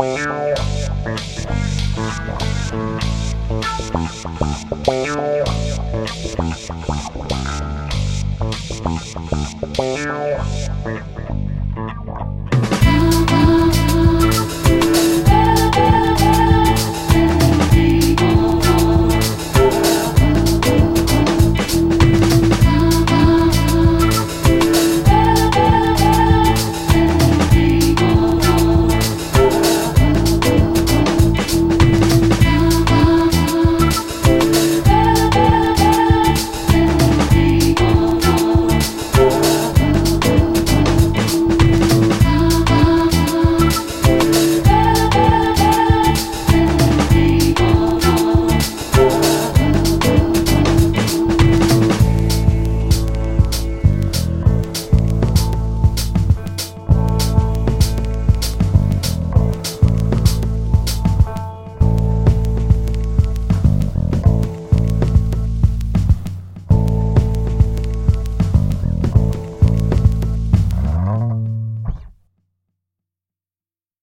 Wow.